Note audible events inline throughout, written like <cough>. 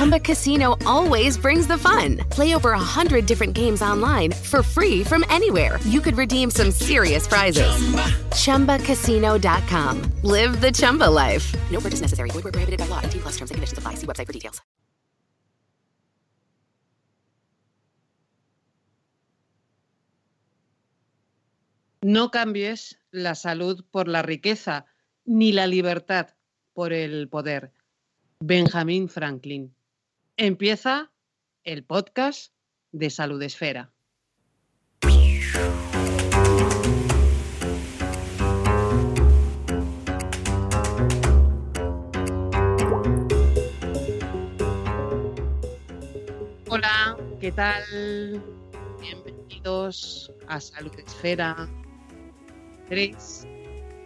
Chumba Casino always brings the fun. Play over a hundred different games online for free from anywhere. You could redeem some serious prizes. Chumba. ChumbaCasino.com. Live the Chumba life. No purchase necessary. Void where prohibited by law. T plus terms and conditions apply. See website for details. No cambies la salud por la riqueza, ni la libertad por el poder. Benjamin Franklin. Empieza el podcast de Salud Esfera. Hola, ¿qué tal? Bienvenidos a Salud Esfera 3.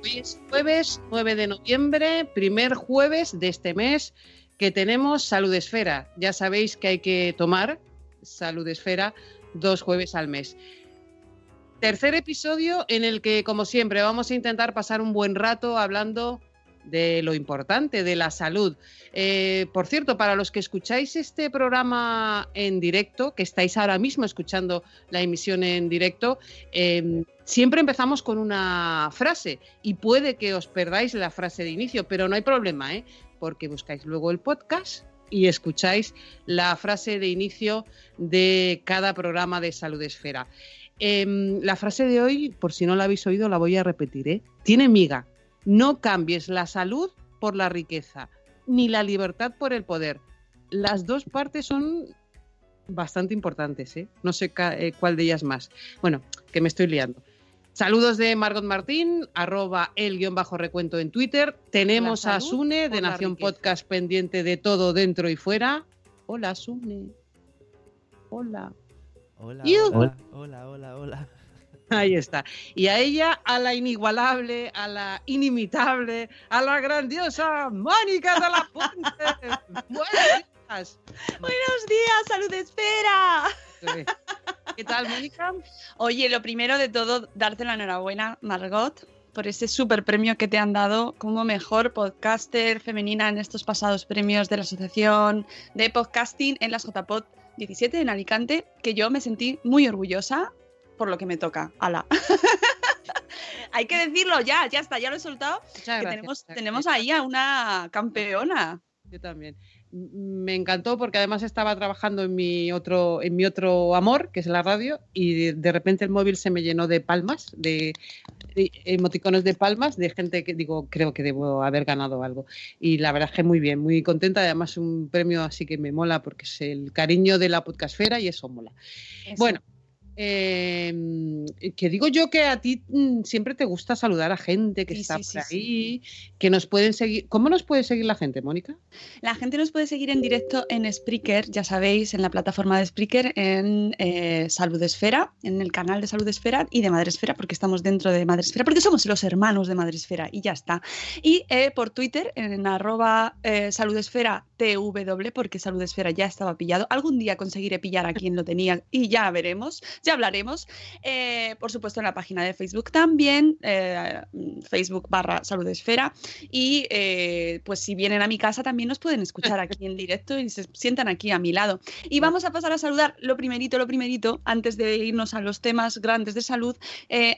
Hoy es jueves 9 de noviembre, primer jueves de este mes que tenemos Salud Esfera. Ya sabéis que hay que tomar Salud Esfera dos jueves al mes. Tercer episodio en el que, como siempre, vamos a intentar pasar un buen rato hablando de lo importante, de la salud. Eh, por cierto, para los que escucháis este programa en directo, que estáis ahora mismo escuchando la emisión en directo, eh, siempre empezamos con una frase y puede que os perdáis la frase de inicio, pero no hay problema, ¿eh? porque buscáis luego el podcast y escucháis la frase de inicio de cada programa de Salud Esfera. Em, la frase de hoy, por si no la habéis oído, la voy a repetir. ¿eh? Tiene miga. No cambies la salud por la riqueza, ni la libertad por el poder. Las dos partes son bastante importantes, ¿eh? No sé eh, cuál de ellas más. Bueno, que me estoy liando. Saludos de Margot Martín, arroba el guion bajo recuento en Twitter. Tenemos a Sune de Nación Podcast pendiente de todo dentro y fuera. Hola, Sune. Hola. Hola, hola, hola, hola, hola. <laughs> Ahí está. Y a ella, a la inigualable, a la inimitable, a la grandiosa Mónica de la Puente. <laughs> Buenos días. Buenos días, salud espera. ¿Qué tal, Mónica? Oye, lo primero de todo, darte la enhorabuena, Margot, por ese super premio que te han dado como mejor podcaster femenina en estos pasados premios de la Asociación de Podcasting en las JPod 17 en Alicante, que yo me sentí muy orgullosa por lo que me toca. Ala. <laughs> Hay que decirlo ya, ya está, ya lo he soltado. tenemos, tenemos ahí a una campeona. Yo también. Me encantó porque además estaba trabajando en mi otro, en mi otro amor, que es la radio, y de, repente el móvil se me llenó de palmas, de, de, emoticonos de palmas, de gente que digo, creo que debo haber ganado algo. Y la verdad es que muy bien, muy contenta. Además, un premio así que me mola porque es el cariño de la podcastfera y eso mola. Bueno, eh, que digo yo que a ti mm, siempre te gusta saludar a gente que está por ahí, que nos pueden seguir. ¿Cómo nos puede seguir la gente, Mónica? La gente nos puede seguir en directo en Spreaker, ya sabéis, en la plataforma de Spreaker, en eh, Salud Esfera, en el canal de Salud Esfera y de Madre Esfera, porque estamos dentro de Madre Esfera, porque somos los hermanos de Madre Esfera y ya está. Y eh, por Twitter, en arroba eh, Salud Esfera TW, porque Salud Esfera ya estaba pillado. Algún día conseguiré pillar a quien lo tenía y ya veremos ya hablaremos. Eh, por supuesto, en la página de Facebook también, eh, Facebook barra Salud Esfera. Y eh, pues si vienen a mi casa también nos pueden escuchar aquí en directo y se sientan aquí a mi lado. Y vamos a pasar a saludar lo primerito, lo primerito, antes de irnos a los temas grandes de salud,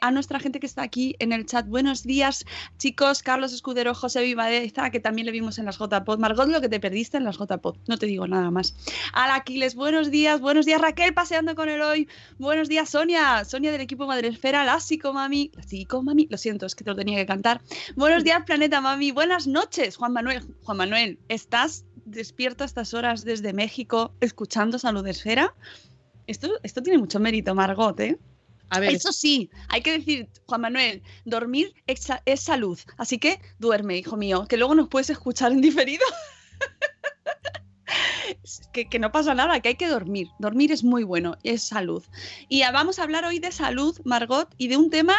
a nuestra gente que está aquí en el chat. Buenos días, chicos. Carlos Escudero, José Vivadeza, que también le vimos en las JPod. Margot, lo que te perdiste en las JPod. No te digo nada más. Al Aquiles, buenos días. Buenos días, Raquel, paseando con el hoy. Buenos días, Sonia. Sonia del equipo Madresfera, la Mami. La Mami, lo siento, es que te lo tenía que cantar. Buenos días, Planeta Mami. Buenas noches, Juan Manuel. Juan Manuel, ¿estás despierto a estas horas desde México escuchando Salud Esfera? Esto, esto tiene mucho mérito, Margot, ¿eh? A ver. Eso sí, hay que decir, Juan Manuel, dormir es, es salud. Así que duerme, hijo mío, que luego nos puedes escuchar en diferido. <laughs> que, no pasa nada, que hay que dormir. Dormir es muy bueno, es salud. Y vamos a hablar hoy de salud, Margot, y de un tema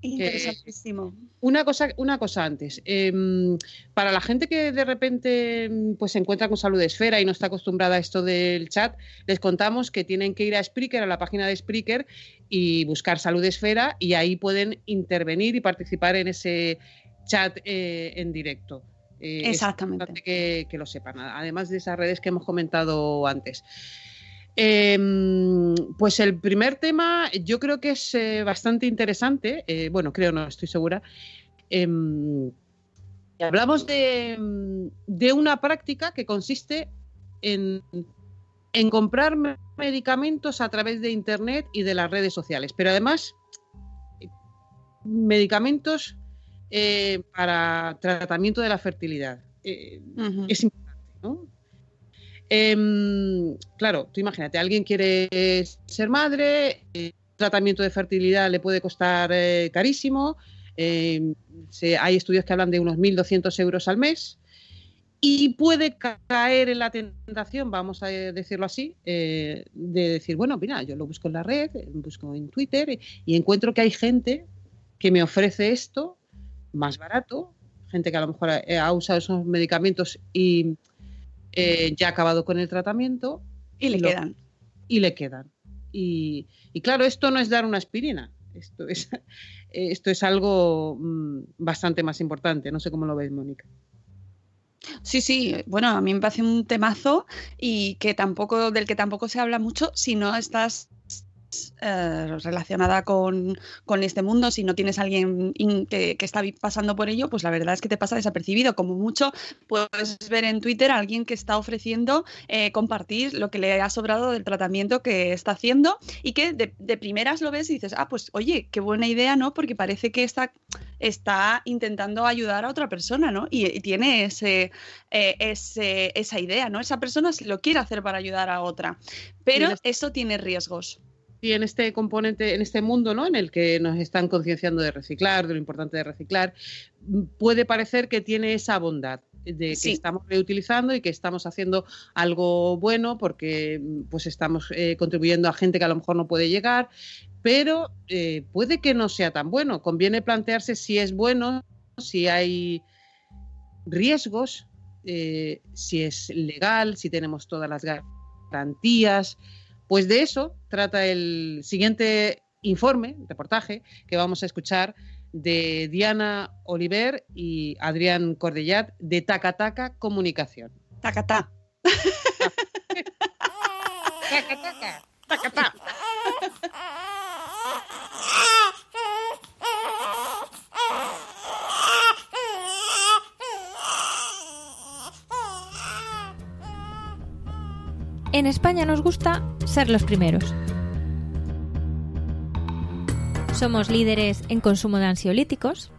Interesantísimo. una, cosa, una cosa antes. Em, para la gente que de repente pues, se encuentra con salud de esfera y no está acostumbrada a esto del chat, les contamos que tienen que ir a Spreaker, a la página de Spreaker, y buscar salud de esfera y ahí pueden intervenir y participar en ese chat eh, en directo. Eh, Exactamente. que, que, lo sepan, además de esas redes que hemos comentado antes. Em, pues el primer tema yo creo que es eh, bastante interesante, eh, bueno, creo, no estoy segura. Em, hablamos de, una práctica que consiste en, comprar medicamentos a través de Internet y de las redes sociales, pero además medicamentos eh, para tratamiento de la fertilidad. Es importante, ¿no? Em, claro, tú imagínate, alguien quiere ser madre, el tratamiento de fertilidad le puede costar eh, carísimo, em, hay estudios que hablan de unos 1.200 euros al mes y puede caer en la tentación, vamos a decirlo así, eh, de decir, bueno, mira, yo lo busco en la red, busco en Twitter y encuentro que hay gente que me ofrece esto más barato, gente que a lo mejor ha usado esos medicamentos y eh, ya ha acabado con el tratamiento. Y le quedan. Y le quedan. Y, claro, esto no es dar una aspirina, esto es, <laughs> esto es algo mm, bastante más importante. No sé cómo lo ves, Mónica. Sí, sí, bueno, a mí me parece un temazo y que tampoco, del que tampoco se habla mucho si no estás eh, relacionada con, este mundo, si no tienes a alguien que, está pasando por ello, pues la verdad es que te pasa desapercibido. Como mucho puedes ver en Twitter a alguien que está ofreciendo eh, compartir lo que le ha sobrado del tratamiento que está haciendo y que de, primeras lo ves y dices, ah, pues oye, qué buena idea, ¿no? Porque parece que está, está intentando ayudar a otra persona, ¿no? Y, tiene ese, eh, ese, esa idea, ¿no? Esa persona lo quiere hacer para ayudar a otra, pero eso tiene riesgos y en este componente, en este mundo ¿no? en el que nos están concienciando de reciclar, de lo importante de reciclar, puede parecer que tiene esa bondad de que estamos reutilizando y que estamos haciendo algo bueno porque pues estamos eh, contribuyendo a gente que a lo mejor no puede llegar, pero eh, puede que no sea tan bueno. Conviene plantearse si es bueno, si hay riesgos, eh, si es legal, si tenemos todas las garantías. Pues de eso trata el siguiente informe, reportaje, que vamos a escuchar de Diana Oliver y Adrián Cordellat de Tacataca Comunicación. Tacatá. <laughs> Tacataca. Tacatá. <laughs> En España nos gusta ser los primeros. Somos líderes en consumo de ansiolíticos,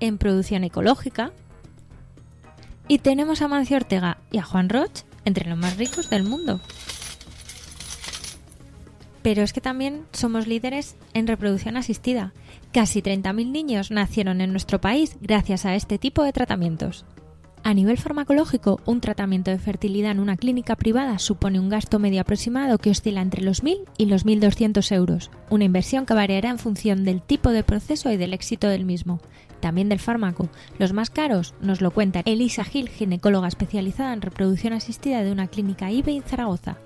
en producción ecológica y tenemos a Mancio Ortega y a Juan Roch entre los más ricos del mundo. Pero es que también somos líderes en reproducción asistida. Casi 30.000 niños nacieron en nuestro país gracias a este tipo de tratamientos. A nivel farmacológico, un tratamiento de fertilidad en una clínica privada supone un gasto medio aproximado que oscila entre los 1.000 y los 1.200 euros, una inversión que variará en función del tipo de proceso y del éxito del mismo. También del fármaco. Los más caros nos lo cuenta Elisa Gil, ginecóloga especializada en reproducción asistida de una clínica IBE en Zaragoza.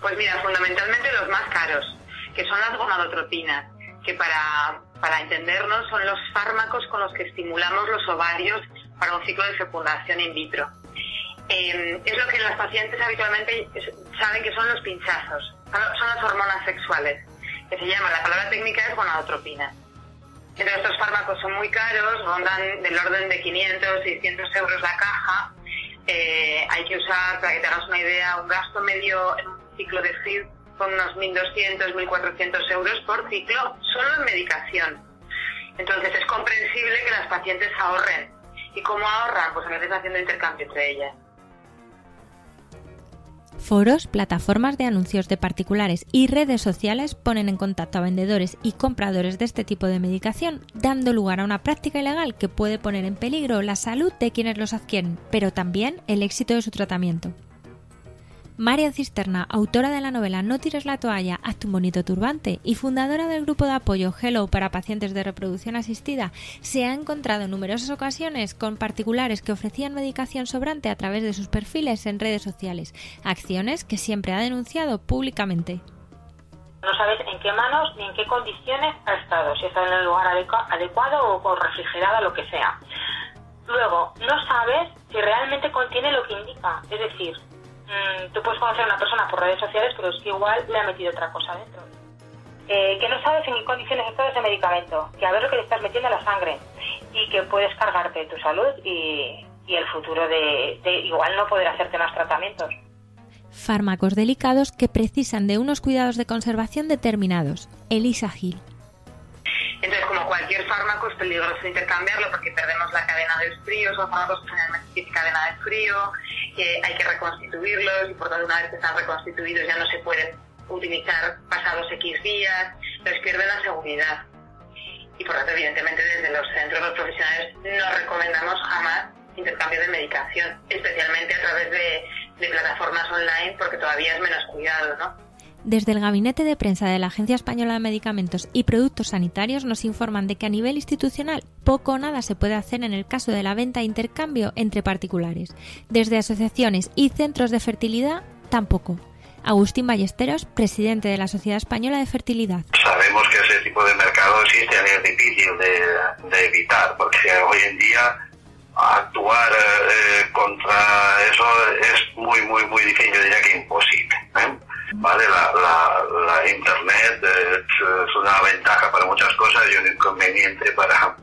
Pues mira, fundamentalmente los más caros, que son las gonadotropinas, que para, para entendernos son los fármacos con los que estimulamos los ovarios para un ciclo de fecundación in vitro. Eh, es lo que las pacientes habitualmente saben que son los pinchazos, son las hormonas sexuales, que se llama, la palabra técnica es gonadotropina. Entonces estos fármacos son muy caros, rondan del orden de 500, 600 euros la caja. Eh, hay que usar, para que te hagas una idea, un gasto medio en un ciclo de FID con unos 1.200, 1.400 euros por ciclo solo en medicación. Entonces es comprensible que las pacientes ahorren ¿Y cómo ahorran? Pues a veces haciendo intercambio entre ellas. Foros, plataformas de anuncios de particulares y redes sociales ponen en contacto a vendedores y compradores de este tipo de medicación, dando lugar a una práctica ilegal que puede poner en peligro la salud de quienes los adquieren, pero también el éxito de su tratamiento. María Cisterna, autora de la novela No tires la toalla, hazte un bonito turbante y fundadora del grupo de apoyo Hello para pacientes de reproducción asistida, se ha encontrado en numerosas ocasiones con particulares que ofrecían medicación sobrante a través de sus perfiles en redes sociales, acciones que siempre ha denunciado públicamente. No sabes en qué manos ni en qué condiciones ha estado, si está en el lugar adecuado o refrigerado, lo que sea. Luego, no sabes si realmente contiene lo que indica, es decir, Mm, tú puedes conocer a una persona por redes sociales, pero es que igual le ha metido otra cosa dentro. Eh, que no sabes en qué condiciones está ese medicamento, que a ver lo que le estás metiendo a la sangre y que puedes cargarte tu salud y, el futuro de, igual no poder hacerte más tratamientos. Fármacos delicados que precisan de unos cuidados de conservación determinados. Elisa Gil. Entonces, como cualquier fármaco, es peligroso intercambiarlo porque perdemos la cadena del frío, son fármacos que tienen cadena de frío, que hay que reconstituirlos y por tanto una vez que están reconstituidos ya no se pueden utilizar pasados X días, entonces pierden la seguridad. Y por tanto, evidentemente, desde los centros los profesionales no recomendamos jamás intercambio de medicación, especialmente a través de, de plataformas online porque todavía es menos cuidado, ¿no? Desde el Gabinete de Prensa de la Agencia Española de Medicamentos y Productos Sanitarios nos informan de que a nivel institucional poco o nada se puede hacer en el caso de la venta e intercambio entre particulares. Desde asociaciones y centros de fertilidad, tampoco. Agustín Ballesteros, presidente de la Sociedad Española de Fertilidad. Sabemos que ese tipo de mercado existe y es difícil de, evitar, porque hoy en día actuar eh, contra eso es muy, muy, muy difícil, diría que imposible. ¿eh? ¿Vale? La, Internet es, una ventaja para muchas cosas y un inconveniente para,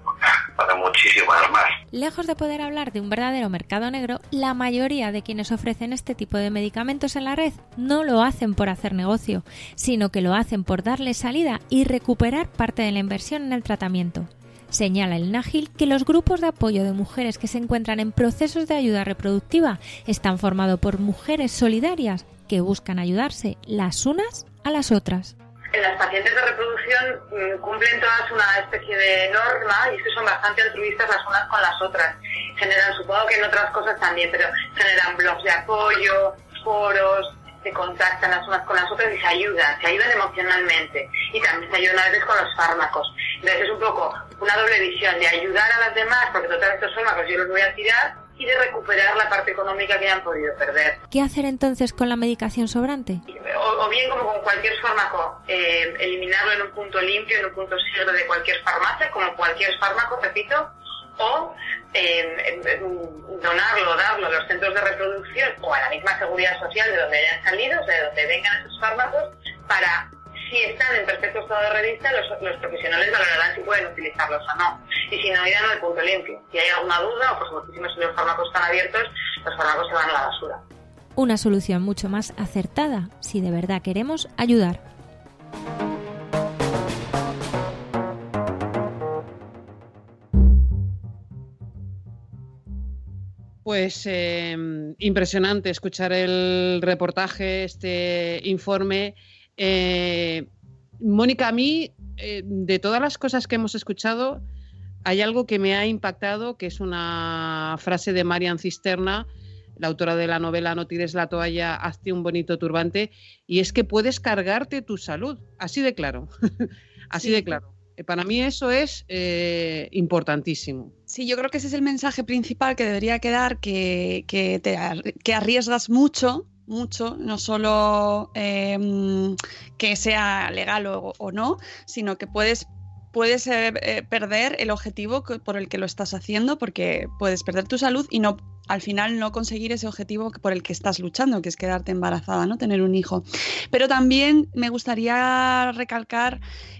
para muchísimas más. Lejos de poder hablar de un verdadero mercado negro, la mayoría de quienes ofrecen este tipo de medicamentos en la red no lo hacen por hacer negocio, sino que lo hacen por darle salida y recuperar parte de la inversión en el tratamiento. Señala el NAGIL que los grupos de apoyo de mujeres que se encuentran en procesos de ayuda reproductiva están formados por mujeres solidarias que buscan ayudarse las unas a las otras. En las pacientes de reproducción mm, cumplen todas una especie de norma y es que son bastante altruistas las unas con las otras. Generan, supongo que en otras cosas también, pero generan blogs de apoyo, foros, se contactan las unas con las otras y se ayudan, se ayudan emocionalmente y también se ayudan a veces con los fármacos. Entonces es un poco una doble visión de ayudar a las demás, porque total estos fármacos yo los voy a tirar, y de recuperar la parte económica que han podido perder. ¿Qué hacer entonces con la medicación sobrante? O, bien, como con cualquier fármaco, eh, eliminarlo en un punto limpio, en un punto seguro de cualquier farmacia, como cualquier fármaco, repito, o eh, donarlo, darlo a los centros de reproducción o a la misma seguridad social de donde hayan salido, de donde vengan esos fármacos, para si están en perfecto estado de revista, los, los, profesionales valorarán si pueden utilizarlos o no. Y si no, irán al punto limpio. Si hay alguna duda, o por supuesto si los fármacos están abiertos, los fármacos se van a la basura. Una solución mucho más acertada si de verdad queremos ayudar. Pues em, impresionante escuchar el reportaje, este informe eh, Mónica, a mí, eh, de todas las cosas que hemos escuchado, hay algo que me ha impactado, que es una frase de Marian Cisterna, la autora de la novela No tires la toalla, hazte un bonito turbante, y es que puedes cargarte tu salud, así de claro, <laughs> así de claro. Eh, para mí eso es importantísimo. Sí, yo creo que ese es el mensaje principal que debería quedar, que, que, te, que arriesgas mucho mucho, no solo em, que sea legal o, no, sino que puedes puedes eh, eh, perder el objetivo por el que lo estás haciendo porque puedes perder tu salud y no al final no conseguir ese objetivo por el que estás luchando, que es quedarte embarazada, ¿no? Tener un hijo. Pero también me gustaría recalcar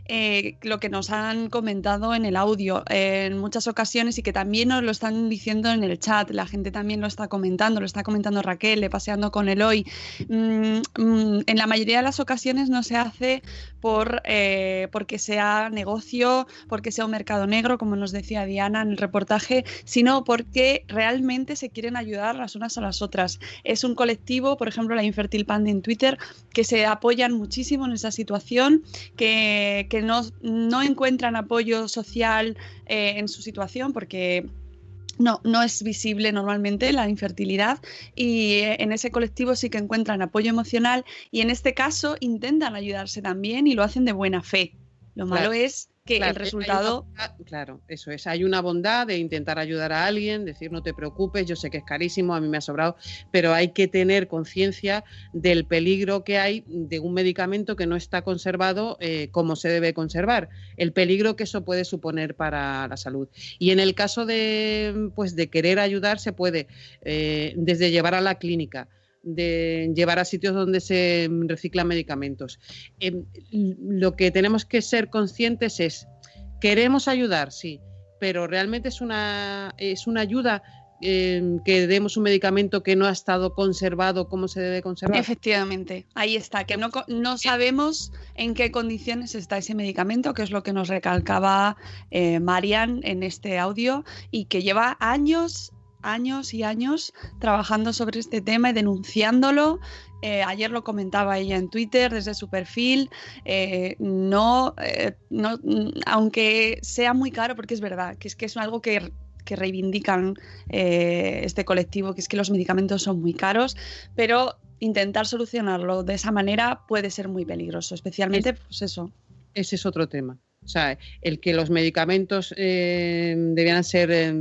eh, lo que nos han comentado en el audio en muchas ocasiones y que también nos lo están diciendo en el chat. La gente también lo está comentando, lo está comentando Raquel, le paseando con el hoy. Mm, mm, en la mayoría de las ocasiones no se hace por eh, porque sea negocio, porque sea un mercado negro, como nos decía Diana en el reportaje, sino porque realmente se quieren ayudar las unas a las otras. Es un colectivo, por ejemplo, la Infertil Panda en Twitter, que se apoyan muchísimo en esa situación, que no, no encuentran apoyo social eh, en su situación porque no, no es visible normalmente la infertilidad y eh, en ese colectivo sí que encuentran apoyo emocional y en este caso intentan ayudarse también y lo hacen de buena fe. Lo malo es que el resultado... claro, eso es. Hay una bondad de intentar ayudar a alguien, decir no te preocupes, yo sé que es carísimo, a mí me ha sobrado, pero hay que tener conciencia del peligro que hay de un medicamento que no está conservado eh, como se debe conservar, el peligro que eso puede suponer para la salud. Y en el caso de, pues, de querer ayudar, se puede, eh, desde llevar a la clínica, de llevar a sitios donde se reciclan medicamentos. Em, lo que tenemos que ser conscientes es, queremos ayudar, sí, pero realmente es una, es una ayuda em, que demos un medicamento que no ha estado conservado como se debe conservar. Efectivamente, ahí está, que no, no sabemos en qué condiciones está ese medicamento, que es lo que nos recalcaba eh, Marian en este audio, y que lleva años años y años trabajando sobre este tema y denunciándolo. Eh, ayer lo comentaba ella en Twitter desde su perfil. Eh, no, eh, no, aunque sea muy caro, porque es verdad que es que es algo que que reivindican este colectivo, que es que los medicamentos son muy caros, pero intentar solucionarlo de esa manera puede ser muy peligroso, especialmente pues eso. Ese es otro tema. O sea, el que los medicamentos eh, debieran ser eh,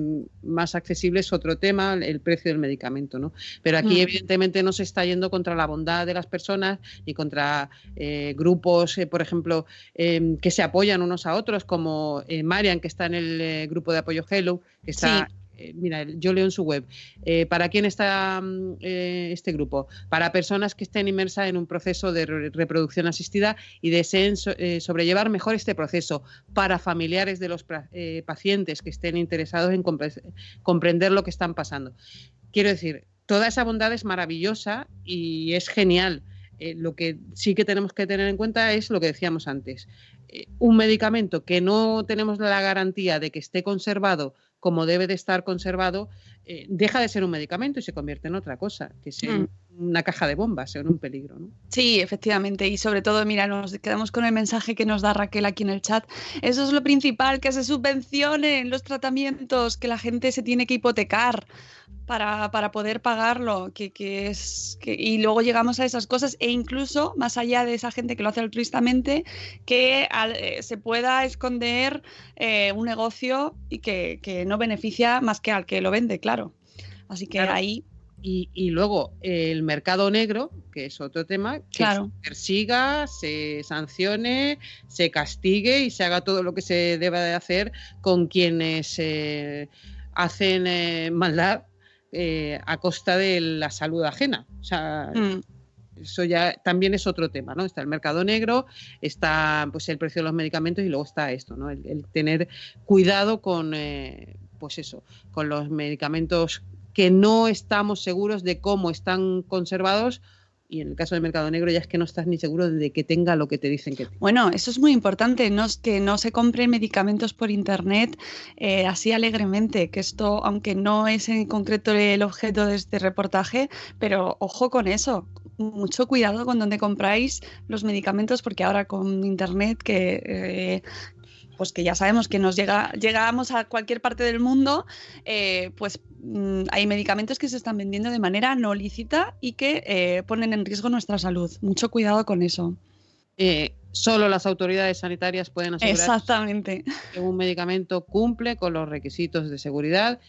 más accesibles es otro tema, el precio del medicamento, ¿no? Pero aquí, mm. evidentemente, no se está yendo contra la bondad de las personas ni contra eh, grupos, por ejemplo, que se apoyan unos a otros, como Marian, que está en el grupo de apoyo Hello, que está eh, mira, yo leo en su web, eh, ¿para quién está mm, eh, este grupo? Para personas que estén inmersas en un proceso de reproducción asistida y deseen sobrellevar mejor este proceso, para familiares de los pacientes que estén interesados en comprender lo que están pasando. Quiero decir, toda esa bondad es maravillosa y es genial. lo que sí que tenemos que tener en cuenta es lo que decíamos antes. un medicamento que no tenemos la garantía de que esté conservado como debe de estar conservado, eh, deja de ser un medicamento y se convierte en otra cosa, que es mm. una caja de bombas, en un peligro. ¿no? Sí, efectivamente. Y sobre todo, mira, nos quedamos con el mensaje que nos da Raquel aquí en el chat. Eso es lo principal, que se subvencionen los tratamientos, que la gente se tiene que hipotecar para, para poder pagarlo, que, que es que, y luego llegamos a esas cosas e incluso más allá de esa gente que lo hace altruistamente, que eh, se pueda esconder eh, un negocio y que, que, no beneficia más que al que lo vende, claro. Así que ahí... Y, y, luego el mercado negro, que es otro tema, que claro. se persiga, se sancione, se castigue y se haga todo lo que se deba de hacer con quienes eh, hacen maldad eh, a costa de la salud ajena. O sea, mm. eso ya también es otro tema, ¿no? Está el mercado negro, está pues el precio de los medicamentos y luego está esto, ¿no? El, tener cuidado con, eh, pues eso, con los medicamentos que no estamos seguros de cómo están conservados y en el caso del mercado negro ya es que no estás ni seguro de que tenga lo que te dicen que tiene. Bueno, eso es muy importante, no es que no se compren medicamentos por internet eh, así alegremente, que esto, aunque no es en concreto el objeto de este reportaje, pero ojo con eso, mucho cuidado con donde compráis los medicamentos, porque ahora con internet que, eh, pues que ya sabemos que nos llega, llegamos a cualquier parte del mundo, eh, pues mm, hay medicamentos que se están vendiendo de manera no lícita y que eh, ponen en riesgo nuestra salud. Mucho cuidado con eso. Eh, solo las autoridades sanitarias pueden asegurar Exactamente. que un medicamento cumple con los requisitos de seguridad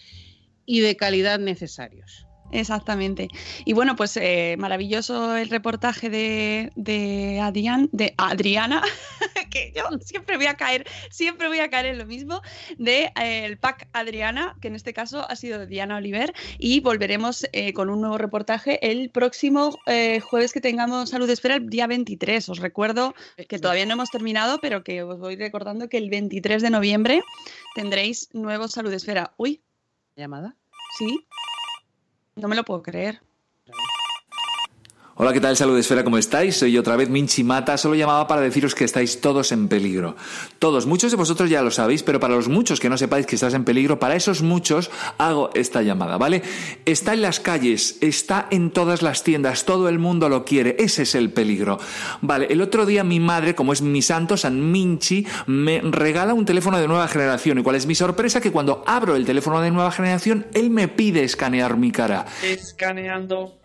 y de calidad necesarios. Exactamente. Y bueno, pues eh, maravilloso el reportaje de, de, de Adriana, <laughs> que yo siempre voy a caer, siempre voy a caer en lo mismo, de eh, el pack Adriana, que en este caso ha sido de Diana Oliver, y volveremos eh, con un nuevo reportaje el próximo jueves que tengamos Salud Esfera, el día 23. Os recuerdo que todavía no hemos terminado, pero que os voy recordando que el 23 de noviembre tendréis nuevo Salud Esfera. Uy. ¿Llamada? Sí. No me lo puedo creer. Hola, ¿qué tal? Salud Esfera, ¿cómo estáis? Soy otra vez Minchi Mata. Solo llamaba para deciros que estáis todos en peligro. Todos, muchos de vosotros ya lo sabéis, pero para los muchos que no sepáis que estás en peligro, para esos muchos hago esta llamada, ¿vale? Está en las calles, está en todas las tiendas, todo el mundo lo quiere. Ese es el peligro. Vale, el otro día mi madre, como es mi santo, San Minchi, me regala un teléfono de nueva generación. ¿Y cuál es mi sorpresa? Que cuando abro el teléfono de nueva generación, él me pide escanear mi cara. Escaneando.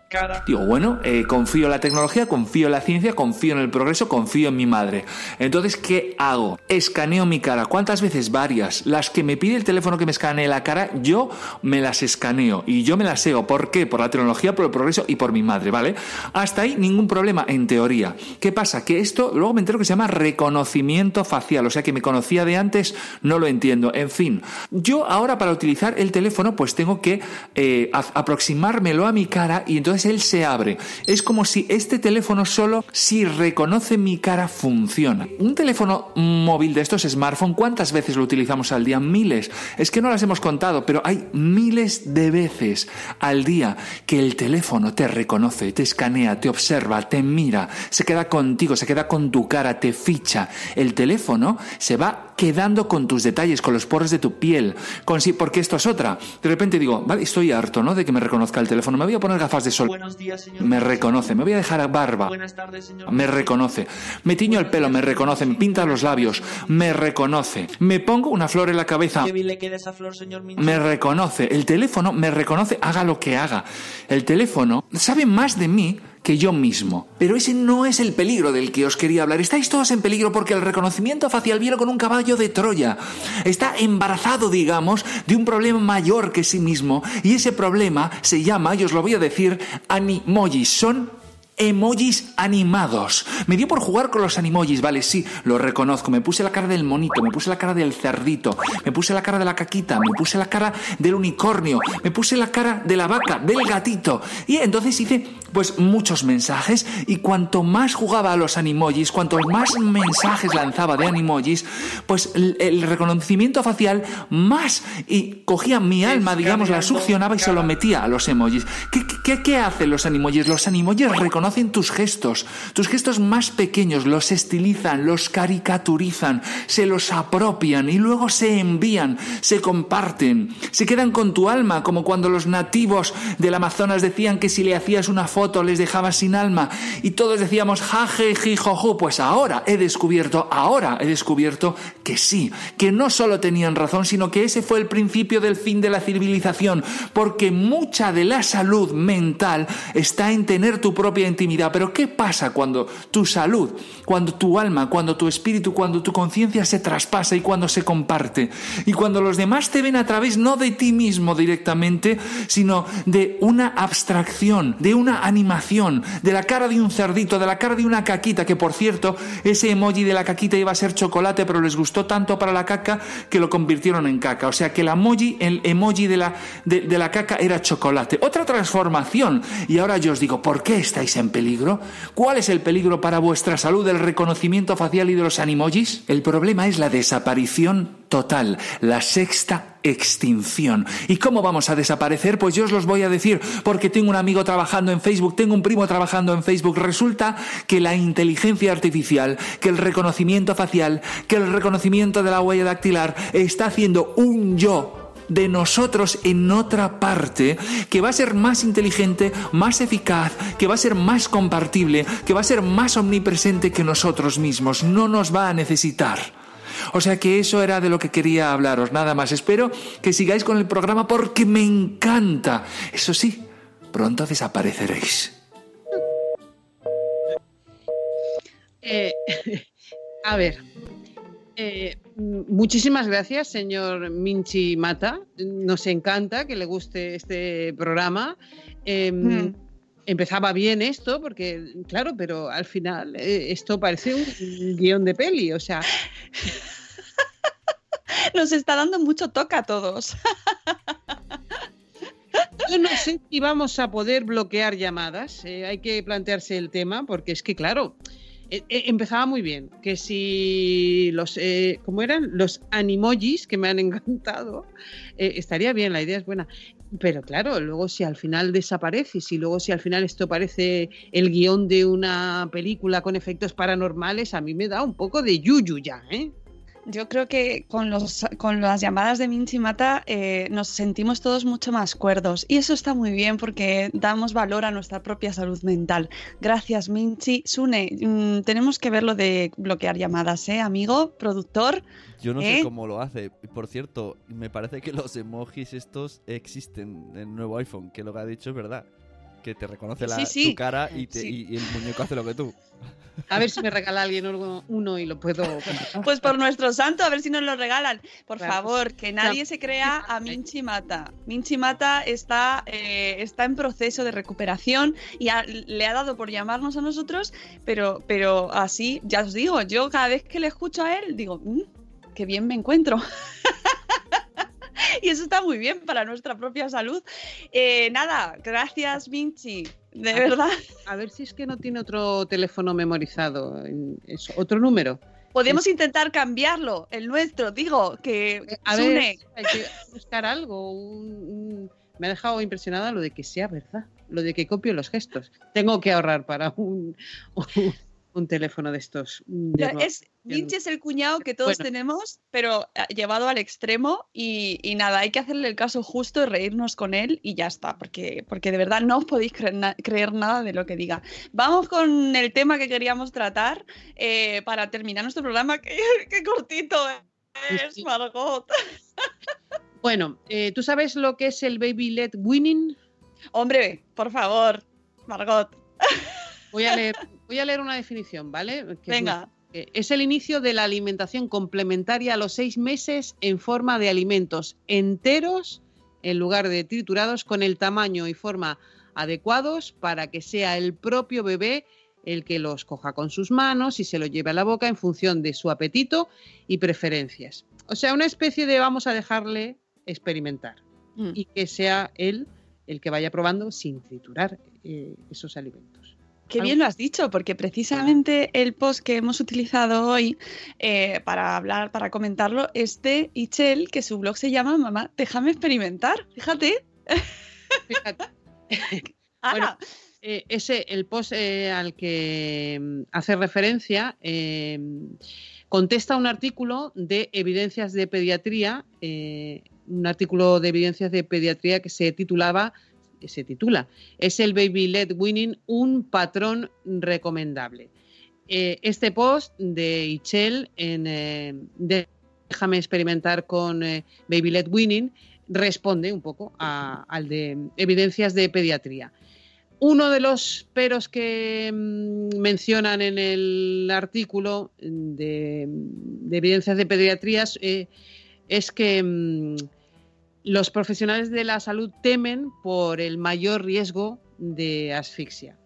Digo, bueno, eh, confío en la tecnología, confío en la ciencia, confío en el progreso, confío en mi madre. Entonces, ¿qué hago? Escaneo mi cara. ¿Cuántas veces? Varias. Las que me pide el teléfono que me escanee la cara, yo me las escaneo y yo me las seo. ¿Por qué? Por la tecnología, por el progreso y por mi madre, ¿vale? Hasta ahí ningún problema, en teoría. ¿Qué pasa? Que esto luego me entero que se llama reconocimiento facial, o sea que me conocía de antes, no lo entiendo. En fin, yo ahora para utilizar el teléfono, pues tengo que eh, aproximármelo a mi cara y entonces él se abre. Es como si este teléfono solo, si reconoce mi cara, funciona. Un teléfono móvil de estos smartphone, ¿cuántas veces lo utilizamos al día? Miles. Es que no las hemos contado, pero hay miles de veces al día que el teléfono te reconoce, te escanea, te observa, te mira, se queda contigo, se queda con tu cara, te ficha. El teléfono se va quedando con tus detalles, con los poros de tu piel, con sí, porque esto es otra. De repente digo, vale, estoy harto, ¿no? De que me reconozca el teléfono. Me voy a poner gafas de sol. Buenos días, señor. Me reconoce. Me voy a dejar barba. Buenas tardes, señor. Me reconoce. Me tiño el pelo, me reconoce. Me pinta los labios, me reconoce. Me pongo una flor en la cabeza. Qué bien le queda esa flor, señor Minchi. Me reconoce. El teléfono me reconoce, haga lo que haga. El teléfono sabe más de mí que yo mismo. Pero ese no es el peligro del que os quería hablar. Estáis todos en peligro porque el reconocimiento facial viene con un caballo de Troya. Está embarazado, digamos, de un problema mayor que sí mismo. Y ese problema se llama, y os lo voy a decir, animojis. Son emojis animados. Me dio por jugar con los animojis, vale, sí, lo reconozco. Me puse la cara del monito, me puse la cara del cerdito, me puse la cara de la caquita, me puse la cara del unicornio, me puse la cara de la vaca, del gatito. Y entonces hice pues muchos mensajes y cuanto más jugaba a los animojis, cuanto más mensajes lanzaba de animojis, pues el, el reconocimiento facial más y cogía mi alma, digamos, la succionaba y se lo metía a los emojis. ¿Qué, qué, qué hacen los animojis? Los animojis reconocen tus gestos, tus gestos más pequeños, los estilizan, los caricaturizan, se los apropian y luego se envían, se comparten, se quedan con tu alma, como cuando los nativos del Amazonas decían que si le hacías una foto les dejaba sin alma y todos decíamos jaje, jijojo. Pues ahora he descubierto, ahora he descubierto que sí, que no solo tenían razón, sino que ese fue el principio del fin de la civilización, porque mucha de la salud mental está en tener tu propia intimidad. Pero ¿qué pasa cuando tu salud, cuando tu alma, cuando tu espíritu, cuando tu conciencia se traspasa y cuando se comparte? Y cuando los demás te ven a través no de ti mismo directamente, sino de una abstracción, de una animación, de la cara de un cerdito, de la cara de una caquita, que por cierto, ese emoji de la caquita iba a ser chocolate, pero les gustó tanto para la caca que lo convirtieron en caca. O sea que el emoji, el emoji de la, de, la caca era chocolate. Otra transformación. Y ahora yo os digo, ¿por qué estáis en peligro? ¿Cuál es el peligro para vuestra salud del reconocimiento facial y de los animojis? El problema es la desaparición total, la sexta extinción. ¿Y cómo vamos a desaparecer? Pues yo os los voy a decir, porque tengo un amigo trabajando en Facebook, tengo un primo trabajando en Facebook. Resulta que la inteligencia artificial, que el reconocimiento facial, que el reconocimiento de la huella dactilar está haciendo un yo de nosotros en otra parte que va a ser más inteligente, más eficaz, que va a ser más compartible, que va a ser más omnipresente que nosotros mismos. No nos va a necesitar. O sea que eso era de lo que quería hablaros, nada más. Espero que sigáis con el programa porque me encanta. Eso sí, pronto desapareceréis. Eh, <laughs> a ver, eh, muchísimas gracias, señor Minchi Mata. Nos encanta que le guste este programa. Eh, Mm. Empezaba bien esto, porque, claro, pero al final eh, esto parece un guion de peli, o sea, <laughs> Nos está dando mucho toque a todos. <laughs> yo no sé si vamos a poder bloquear llamadas. eh, hay que plantearse el tema, porque es que, claro, eh, eh, empezaba muy bien. Que si los, eh, ¿cómo eran? Los animojis, que me han <laughs> encantado, eh, estaría bien, la idea es buena. Pero claro, luego si al final desaparece, si luego si al final esto parece el guion de una película con efectos paranormales, a mí me da un poco de yuyu ya, ¿eh? Yo creo que con, los, con las llamadas de Minchi Mata eh, nos sentimos todos mucho más cuerdos y eso está muy bien porque damos valor a nuestra propia salud mental. Gracias Minchi. Sune, mm, tenemos que ver lo de bloquear llamadas, ¿eh, amigo? Productor. Yo no ¿Eh? sé cómo lo hace. Por cierto, me parece que los emojis estos existen en el nuevo iPhone, que lo que ha dicho es verdad. Que te reconoce la, Sí, sí. tu cara y, te- Sí. y- y el muñeco hace lo que tú. A ver si me regala alguien uno, uno y lo puedo. <laughs> Pues por nuestro santo, a ver si nos lo regalan. Por Claro. favor, que nadie se crea a Minchi Mata. Minchi Mata está, eh, está en proceso de recuperación y ha- le ha dado por llamarnos a nosotros, pero, pero así, ya os digo, yo cada vez que le escucho a él, digo, "Mm, qué bien me encuentro. <laughs> <laughs> y eso está muy bien para nuestra propia salud. Eh, nada, gracias Minchi, de A ver, verdad. A ver si es que no tiene otro teléfono memorizado, eso, otro número. Podemos intentar cambiarlo, el nuestro, digo, que A Sune, ver, hay que buscar algo. un- un- Me ha dejado impresionada lo de que sea verdad, lo de que copio los gestos. Tengo que ahorrar para un, un, un teléfono de estos. de Ya, nueva es. Vinci es el cuñado que todos Bueno. tenemos, pero eh, llevado al extremo y, y nada, hay que hacerle el caso justo y reírnos con él y ya está, porque, porque de verdad no os podéis creer, na- creer nada de lo que diga. Vamos con el tema que queríamos tratar eh, para terminar nuestro programa, <laughs> que, que cortito es, Sí. Margot. <laughs> Bueno, eh, ¿tú sabes lo que es el baby led winning? Hombre, por favor, Margot, Voy a leer, <laughs> voy a leer una definición, ¿vale? Que venga. eh, es el inicio de la alimentación complementaria a los seis meses en forma de alimentos enteros en lugar de triturados con el tamaño y forma adecuados para que sea el propio bebé el que los coja con sus manos y se lo lleve a la boca en función de su apetito y preferencias. O sea, una especie de vamos a dejarle experimentar Mm. y que sea él el que vaya probando sin triturar eh, esos alimentos. Qué bien lo has dicho, porque precisamente el post que hemos utilizado hoy eh, para hablar, para comentarlo, es de Ichel, que su blog se llama Mamá, déjame experimentar. Fíjate. Fíjate. <laughs> Ana, Eh, ese, el post eh, al que mm, hace referencia contesta un artículo de evidencias de pediatría, un artículo de evidencias de pediatría que se titulaba, se titula, es el Baby Led Winning un patrón recomendable. Eh, este post de Ichel en eh, Déjame experimentar con eh, Baby Led Winning responde un poco al de evidencias de pediatría. Uno de los peros que mm, mencionan en el artículo de, de evidencias de pediatrías es que mm, los profesionales de la salud temen por el mayor riesgo de asfixia.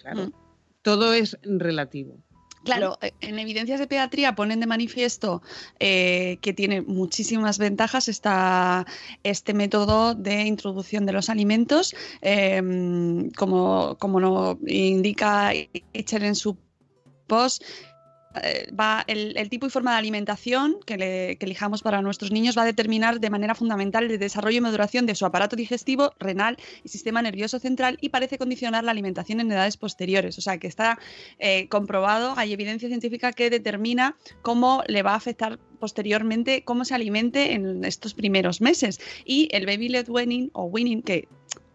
Claro, Mm. todo es relativo. claro, eh, en evidencias de pediatría ponen de manifiesto eh, que tiene muchísimas ventajas esta, este método de introducción de los alimentos, eh, como, como lo indica Ichel en su post. Eh, Va el, tipo y forma de alimentación que elijamos para nuestros niños va a determinar de manera fundamental el desarrollo y maduración de su aparato digestivo, renal y sistema nervioso central y parece condicionar la alimentación en edades posteriores. O sea que está eh, comprobado, hay evidencia científica que determina cómo le va a afectar posteriormente cómo se alimente en estos primeros meses. Y el baby led weaning o winning, que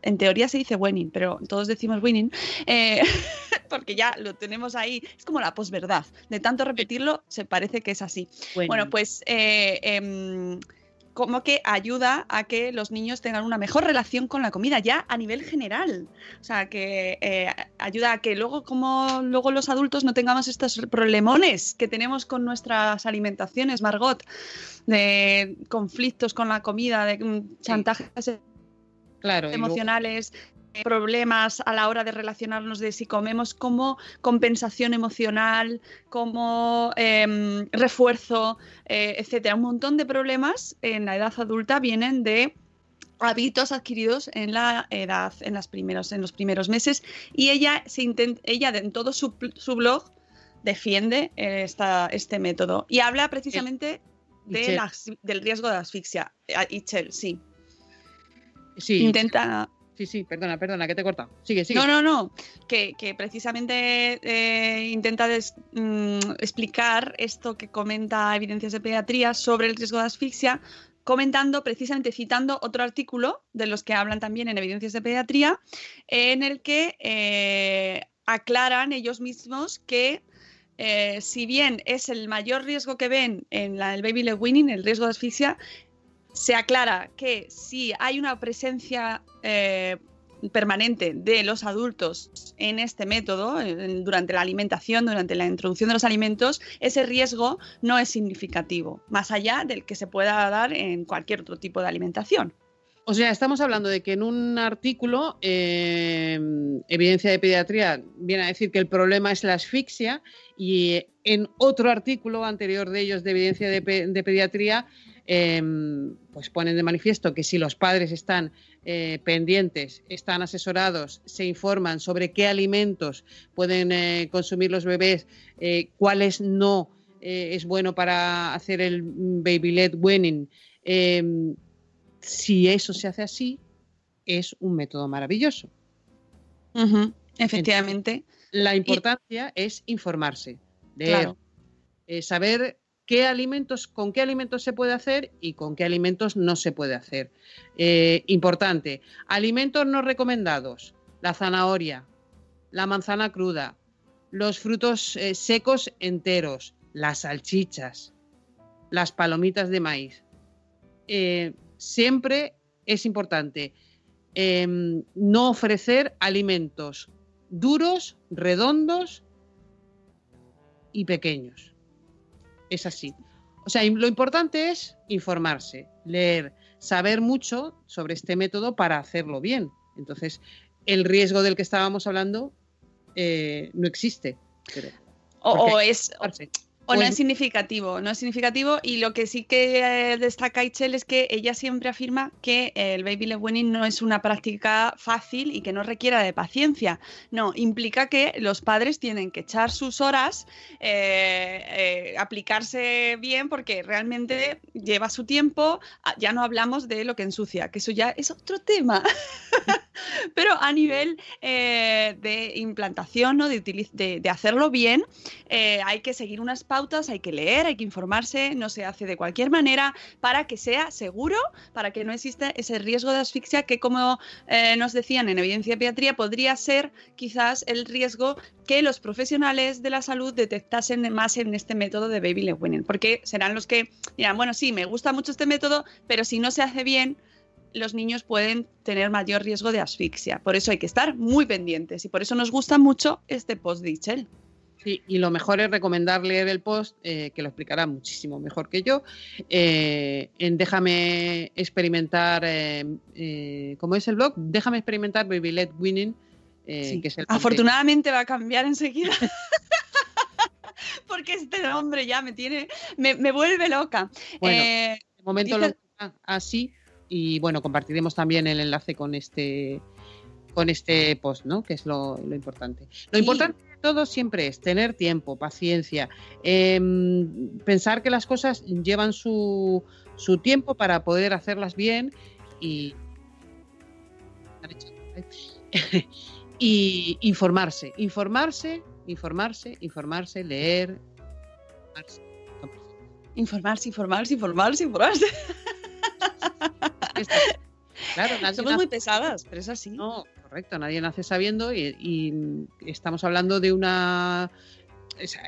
en teoría se dice winning, pero todos decimos winning, eh, <laughs> porque ya lo tenemos ahí, es como la posverdad. De tanto repetirlo, se parece que es así. Bueno, pues eh, em, como que ayuda a que los niños tengan una mejor relación con la comida ya a nivel general. O sea, que eh, ayuda a que luego, como luego los adultos no tengamos estos problemones que tenemos con nuestras alimentaciones, Margot, de conflictos con la comida, de mm, chantajes Claro, luego- emocionales, eh, problemas a la hora de relacionarnos de si comemos como compensación emocional, como em, refuerzo, eh, etcétera. Un montón de problemas en la edad adulta vienen de hábitos adquiridos en la edad, en, las primeros, en los primeros meses. Y ella, se intent- ella en todo su, su blog defiende eh, esta, este método y habla precisamente de Ichel. la as- del riesgo de asfixia. Eh, Ichel, sí. Sí, intenta... sí, sí, perdona, perdona, que te he cortado. Sigue, sigue. No, no, no, que, que precisamente eh, intenta des- mm, explicar esto que comenta Evidencias de Pediatría sobre el riesgo de asfixia, comentando, precisamente citando otro artículo de los que hablan también en Evidencias de Pediatría, en el que eh, aclaran ellos mismos que eh, si bien es el mayor riesgo que ven en la- el baby leg weaning, el riesgo de asfixia, se aclara que si hay una presencia eh, permanente de los adultos en este método, durante la alimentación, durante la introducción de los alimentos, ese riesgo no es significativo, más allá del que se pueda dar en cualquier otro tipo de alimentación. O sea, estamos hablando de que en un artículo, eh, Evidencia de Pediatría viene a decir que el problema es la asfixia y en otro artículo anterior de ellos de Evidencia de, Pe- de Pediatría, eh, pues ponen de manifiesto que si los padres están eh, pendientes, están asesorados, se informan sobre qué alimentos pueden eh, consumir los bebés, eh, cuáles no eh, es bueno para hacer el baby led weaning, eh, si eso se hace así, es un método maravilloso. Efectivamente. La importancia es informarse, Claro. eh, saber qué alimentos, con qué alimentos se puede hacer y con qué alimentos no se puede hacer. Eh, importante, alimentos no recomendados, la zanahoria, la manzana cruda, los frutos eh, secos enteros, las salchichas, las palomitas de maíz. Eh, siempre es importante em, no ofrecer alimentos duros, redondos y pequeños. Es así. O sea, lo importante es informarse, leer, saber mucho sobre este método para hacerlo bien. Entonces, el riesgo del que estábamos hablando eh, no existe. Pero, O, es. O no Pues- es significativo, no es significativo y lo que sí que eh, destaca Itchel es que ella siempre afirma que el baby led weaning no es una práctica fácil y que no requiera de paciencia. No, implica que los padres tienen que echar sus horas, eh, eh, aplicarse bien porque realmente lleva su tiempo. Ah, Ya no hablamos de lo que ensucia, que eso ya es otro tema. <laughs> Pero a nivel eh, de implantación, ¿no? de, de- de hacerlo bien, hay que seguir unas hay que leer, hay que informarse, no se hace de cualquier manera para que sea seguro, para que no exista ese riesgo de asfixia que, como eh, nos decían en Evidencia de Pediatría, podría ser quizás el riesgo que los profesionales de la salud detectasen más en este método de baby led weaning, porque serán los que dirán, bueno, sí, me gusta mucho este método, pero si no se hace bien, los niños pueden tener mayor riesgo de asfixia. Por eso hay que estar muy pendientes y por eso nos gusta mucho este post de Itchel. Sí, y lo mejor es recomendar leer el post, eh, que lo explicará muchísimo mejor que yo, eh, en Déjame experimentar, eh, eh, ¿cómo es el blog? Déjame experimentar Baby Led Winning, Sí. que es el Afortunadamente va a cambiar enseguida. <laughs> Porque este nombre ya me tiene, me, me vuelve loca. Bueno, De momento dice- lo así y bueno, compartiremos también el enlace con este con este post, ¿no? Que es lo, lo importante. Lo Sí. importante todo siempre es tener tiempo, paciencia, em, pensar que las cosas llevan su, su tiempo para poder hacerlas bien y <laughs> y informarse, informarse, informarse, informarse, leer, informarse. informarse, informarse, informarse, informarse. Claro, Somos muy pesadas, pero es así. No, correcto, nadie nace sabiendo y, estamos hablando de una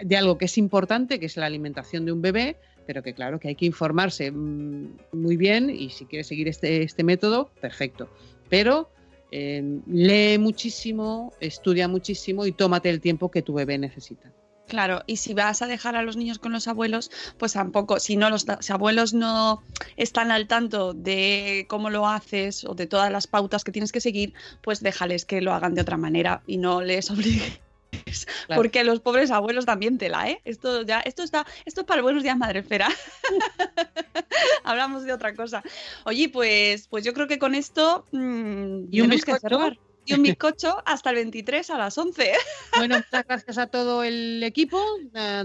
de algo que es importante, que es la alimentación de un bebé, pero que claro que hay que informarse mm, muy bien y si quieres seguir este, este método, perfecto. Pero eh, lee muchísimo, estudia muchísimo y tómate el tiempo que tu bebé necesita. Claro, y si vas a dejar a los niños con los abuelos, pues tampoco, si no los si abuelos no están al tanto de cómo lo haces o de todas las pautas que tienes que seguir, pues déjales que lo hagan de otra manera y no les <laughs> obligues. Claro. Porque los pobres abuelos también tela, ¿eh? Esto ya, esto está, esto es para buenos días, madre esfera. <laughs> Hablamos de otra cosa. Oye, pues, pues yo creo que con esto mm, Y un que cerrar. Y un bizcocho hasta el 23 a las 11. <laughs> Bueno, muchas gracias a todo el equipo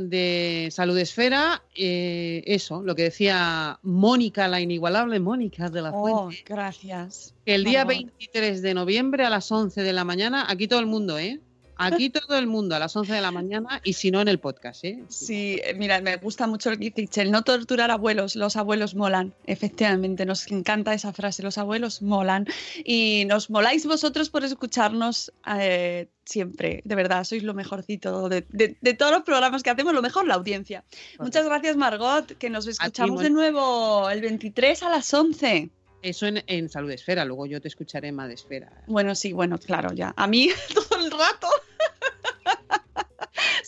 de Salud Esfera. Eh, eso, lo que decía Mónica, la inigualable Mónica de la Oh, Fuente, gracias. el día Margot. 23 de noviembre a las 11 de la mañana, aquí todo el mundo, ¿eh? Aquí todo el mundo a las 11 de la mañana y si no en el podcast, ¿eh? Sí, eh, mira, me gusta mucho el no torturar abuelos, los abuelos molan. Efectivamente, nos encanta esa frase, los abuelos molan. Y nos moláis vosotros por escucharnos eh, siempre, de verdad, sois lo mejorcito de, de- de todos los programas que hacemos, lo mejor la audiencia. Muchas gracias, Margot, que nos escuchamos de nuevo el 23 a las 11. Eso en, en Salud Esfera, luego yo te escucharé en Madesfera. Bueno, sí, bueno, claro, ya. A mí <laughs> todo el rato.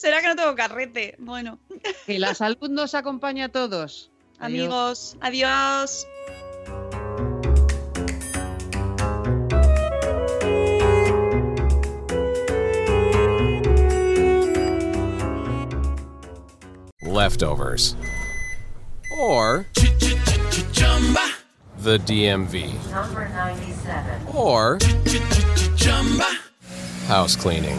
¿Será que no tengo carrete? Bueno, Que la salud nos acompañe a todos. Adiós. amigos, adiós. leftovers, or the DMV, Number 97. or house cleaning,